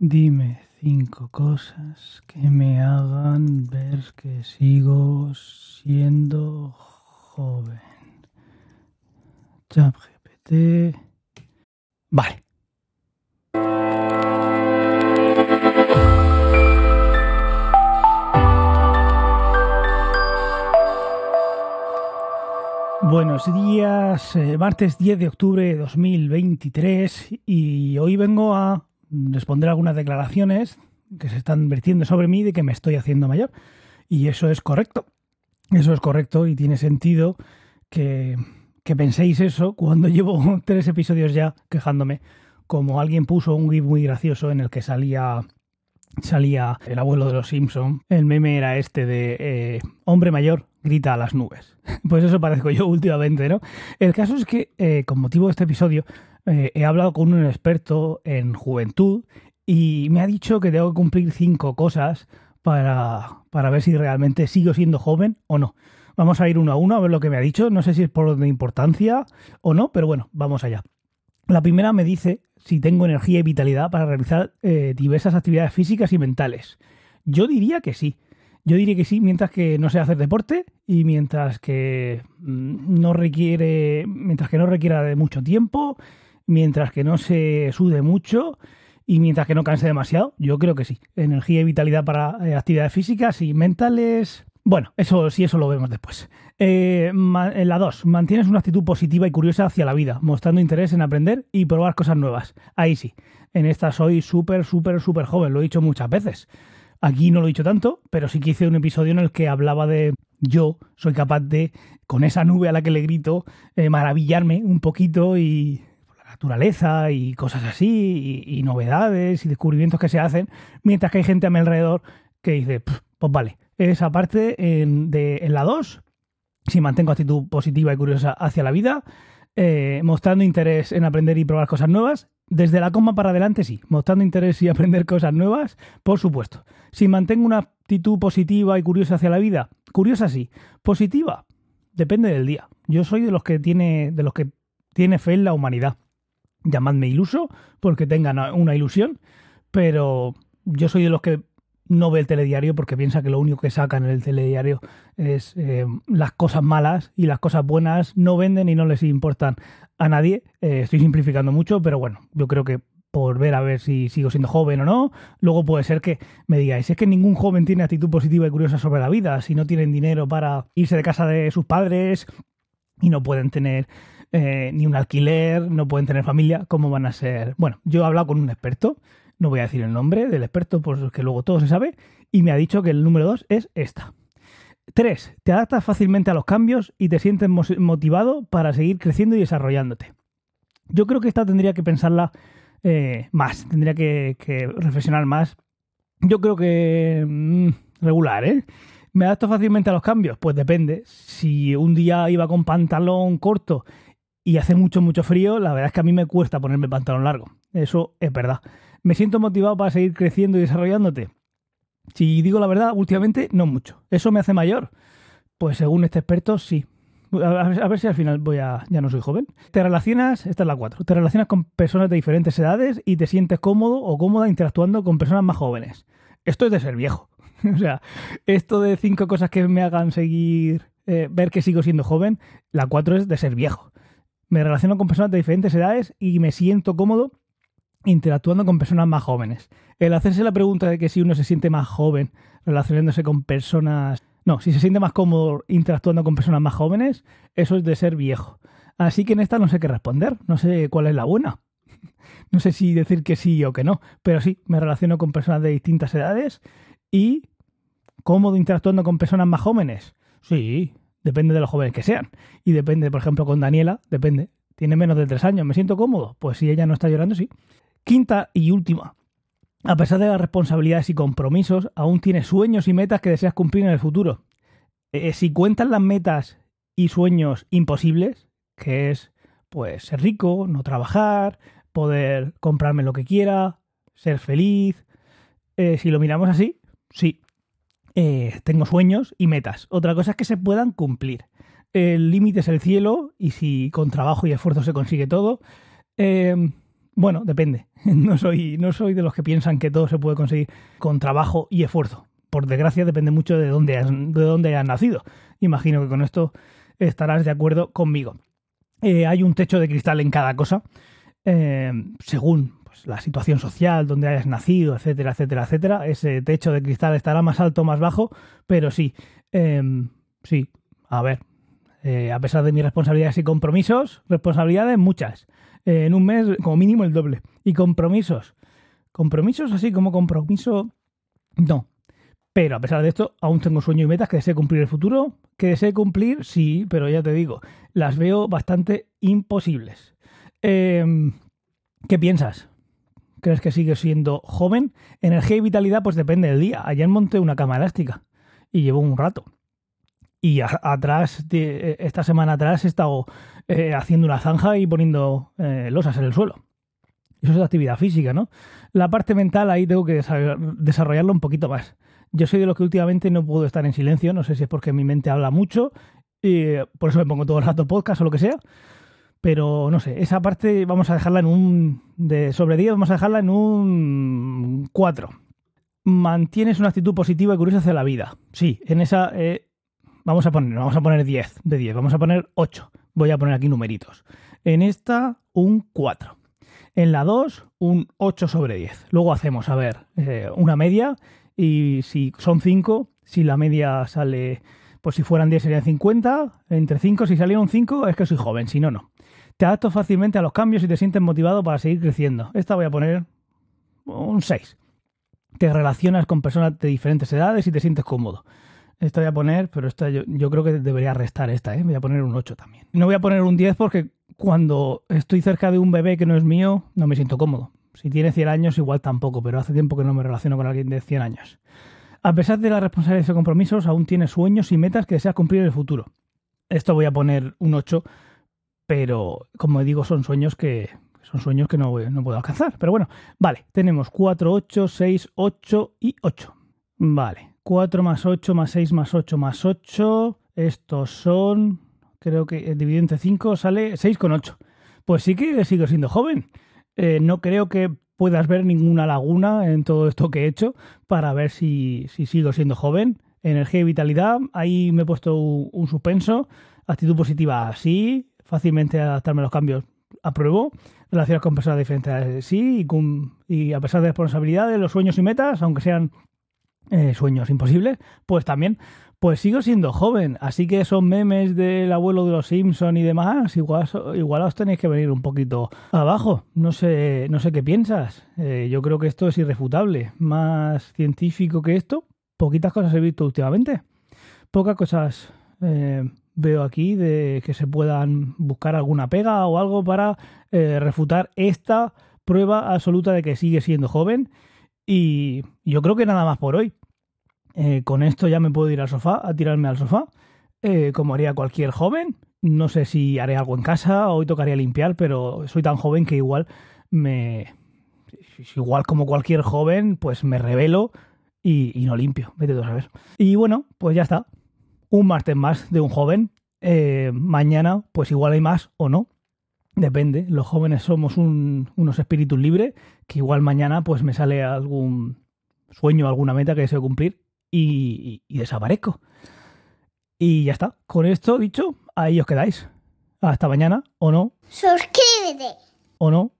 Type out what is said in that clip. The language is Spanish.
Dime cinco cosas que me hagan ver que sigo siendo joven. ChatGPT. Vale. Buenos días, eh, martes 10 de octubre de 2023 y hoy vengo a responder algunas declaraciones que se están vertiendo sobre mí de que me estoy haciendo mayor. Y eso es correcto, eso es correcto y tiene sentido que, que penséis eso cuando llevo tres episodios ya quejándome, como alguien puso un GIF muy gracioso en el que salía salía el abuelo de los Simpson. El meme era este de eh, hombre mayor grita a las nubes. Pues eso parezco yo últimamente, ¿no? El caso es que, eh, con motivo de este episodio, eh, he hablado con un experto en juventud y me ha dicho que tengo que cumplir cinco cosas para, para ver si realmente sigo siendo joven o no. Vamos a ir uno a uno a ver lo que me ha dicho. No sé si es por de importancia o no, pero bueno, vamos allá. La primera me dice si tengo energía y vitalidad para realizar eh, diversas actividades físicas y mentales. Yo diría que sí. Yo diría que sí, mientras que no sé hacer deporte y mientras que mm, no requiere, mientras que no requiera de mucho tiempo, mientras que no se sude mucho y mientras que no canse demasiado, yo creo que sí. Energía y vitalidad para eh, actividades físicas y mentales. Bueno, eso sí, eso lo vemos después. Eh, en la 2, mantienes una actitud positiva y curiosa hacia la vida, mostrando interés en aprender y probar cosas nuevas. Ahí sí. En esta soy súper, súper, súper joven, lo he dicho muchas veces. Aquí no lo he dicho tanto, pero sí que hice un episodio en el que hablaba de yo soy capaz de, con esa nube a la que le grito, eh, maravillarme un poquito y naturaleza y cosas así, y, novedades y descubrimientos que se hacen, mientras que hay gente a mi alrededor que dice, pues vale, esa parte en, de, la 2, si mantengo actitud positiva y curiosa hacia la vida, eh, mostrando interés en aprender y probar cosas nuevas, desde la coma para adelante sí, mostrando interés y aprender cosas nuevas, por supuesto. Si mantengo una actitud positiva y curiosa hacia la vida, curiosa sí, positiva, depende del día. Yo soy de los que tiene, de los que tiene fe en la humanidad. Llamadme iluso porque tengan una ilusión, pero yo soy de los que no ve el telediario porque piensa que lo único que sacan en el telediario es eh, las cosas malas y las cosas buenas no venden y no les importan a nadie. Eh, estoy simplificando mucho, pero bueno, yo creo que por ver a ver si sigo siendo joven o no. Luego puede ser que me digáis, es que ningún joven tiene actitud positiva y curiosa sobre la vida, si no tienen dinero para irse de casa de sus padres y no pueden tener eh, ni un alquiler, no pueden tener familia, ¿cómo van a ser? Bueno, yo he hablado con un experto no voy a decir el nombre del experto, porque luego todo se sabe, y me ha dicho que el número dos es esta. 3. Te adaptas fácilmente a los cambios y te sientes motivado para seguir creciendo y desarrollándote. Yo creo que esta tendría que pensarla eh, más, tendría que, reflexionar más. Yo creo que mm, regular, ¿eh? ¿Me adapto fácilmente a los cambios? Pues depende. Si un día iba con pantalón corto y hace mucho, mucho frío, la verdad es que a mí me cuesta ponerme pantalón largo. Eso es verdad. ¿Me siento motivado para seguir creciendo y desarrollándote? Si digo la verdad, últimamente no mucho. ¿Eso me hace mayor? Pues según este experto, sí. A ver, si al final voy a. ya no soy joven. Te relacionas, esta es la 4. Te relacionas con personas de diferentes edades y te sientes cómodo o cómoda interactuando con personas más jóvenes. Esto es de ser viejo. o sea, esto de cinco cosas que me hagan seguir. Eh, ver que sigo siendo joven, la 4 es de ser viejo. Me relaciono con personas de diferentes edades y me siento cómodo interactuando con personas más jóvenes. El hacerse la pregunta de que si uno se siente más joven relacionándose con personas... No, si se siente más cómodo interactuando con personas más jóvenes, eso es de ser viejo. Así que en esta no sé qué responder, no sé cuál es la buena. No sé si decir que sí o que no, pero sí, me relaciono con personas de distintas edades y cómodo interactuando con personas más jóvenes. Sí, depende de los jóvenes que sean. Y depende, por ejemplo, con Daniela, depende. Tiene menos de tres años, ¿me siento cómodo? Pues si ella no está llorando, sí. Quinta y última. A pesar de las responsabilidades y compromisos, aún tienes sueños y metas que deseas cumplir en el futuro. Eh, si cuentas las metas y sueños imposibles, que es pues ser rico, no trabajar, poder comprarme lo que quiera, ser feliz, eh, si lo miramos así, sí, eh, tengo sueños y metas. Otra cosa es que se puedan cumplir. El límite es el cielo y si con trabajo y esfuerzo se consigue todo, Bueno, depende. No soy, no soy de los que piensan que todo se puede conseguir con trabajo y esfuerzo. Por desgracia, depende mucho de dónde has, de dónde nacido. Imagino que con esto estarás de acuerdo conmigo. Eh, hay un techo de cristal en cada cosa, eh, según pues, la situación social, donde hayas nacido, etcétera, etcétera, etcétera. Ese techo de cristal estará más alto o más bajo, pero sí, em, sí, a ver, eh, a pesar de mis responsabilidades y compromisos, responsabilidades muchas. en un mes, como mínimo, el doble. Y compromisos. Compromisos así como compromiso, no. Pero a pesar de esto, aún tengo sueños y metas que deseo cumplir el futuro. Que deseo cumplir, sí, pero ya te digo, las veo bastante imposibles. Em, ¿Qué piensas? ¿Crees que sigues siendo joven? Energía y vitalidad, pues depende del día. Ayer monté una cama elástica y llevo un rato. Y atrás, esta semana atrás, he estado eh, haciendo una zanja y poniendo eh, losas en el suelo. Eso es actividad física, ¿no? La parte mental ahí tengo que desarrollarlo un poquito más. Yo soy de los que últimamente no puedo estar en silencio, no sé si es porque mi mente habla mucho, y por eso me pongo todo el rato podcast o lo que sea, pero no sé, esa parte vamos a dejarla en un, de sobre 10 vamos a dejarla en un 4. Mantienes una actitud positiva y curiosa hacia la vida. Sí, en esa eh, vamos a poner, vamos a poner 10 de 10, vamos a poner 8. Voy a poner aquí numeritos. En esta, un 4. En la 2, un 8 sobre 10. Luego hacemos, a ver, eh, una media y si son 5, si la media sale, pues si fueran 10 serían 50, entre 5, si salieron 5 es que soy joven, si no, no. Te adapto fácilmente a los cambios y te sientes motivado para seguir creciendo. Esta voy a poner un 6. Te relacionas con personas de diferentes edades y te sientes cómodo. Esta voy a poner, pero esta yo, creo que debería restar esta, ¿eh? Voy a poner un 8 también. No voy a poner un 10 porque cuando estoy cerca de un bebé que no es mío, no me siento cómodo. Si tiene 100 años, igual tampoco, pero hace tiempo que no me relaciono con alguien de 100 años. A pesar de las responsabilidades y compromisos, aún tiene sueños y metas que deseas cumplir en el futuro. Esto voy a poner un 8, pero como digo, son sueños que son sueños que no, no puedo alcanzar. Pero bueno, vale, tenemos 4, 8, 6, 8 y 8. Vale, 4 más 8 más 6 más 8 más 8. Estos son, creo que dividido entre 5 sale 6 con 8. Pues sí que sigo siendo joven. Eh, no creo que puedas ver ninguna laguna en todo esto que he hecho para ver si, sigo siendo joven. Energía y vitalidad, ahí me he puesto un, suspenso. Actitud positiva, sí. Fácilmente adaptarme a los cambios, apruebo. Relaciones con personas diferentes, sí. Y, a pesar de responsabilidades, los sueños y metas, aunque sean eh, sueños imposibles, pues también pues sigo siendo joven, así que esos memes del abuelo de los Simpson y demás, igual, igual os tenéis que venir un poquito abajo. No sé, no sé qué piensas. Eh, yo creo que esto es irrefutable. Más científico que esto, poquitas cosas he visto últimamente. Pocas cosas eh, veo aquí de que se puedan buscar alguna pega o algo para eh, refutar esta prueba absoluta de que sigue siendo joven. Y yo creo que nada más por hoy. Eh, con esto ya me puedo ir al sofá, a tirarme al sofá, eh, como haría cualquier joven. No sé si haré algo en casa, hoy tocaría limpiar, pero soy tan joven que igual me... Igual como cualquier joven, pues me revelo y, no limpio. Vete tú a saber. Y bueno, pues ya está. Un martes más de un joven. Eh, mañana, pues igual hay más o no. Depende. Los jóvenes somos unos espíritus libres que igual mañana pues me sale algún sueño, alguna meta que deseo cumplir y, desaparezco. Y ya está. Con esto dicho, ahí os quedáis. Hasta mañana, o no. Suscríbete. O no.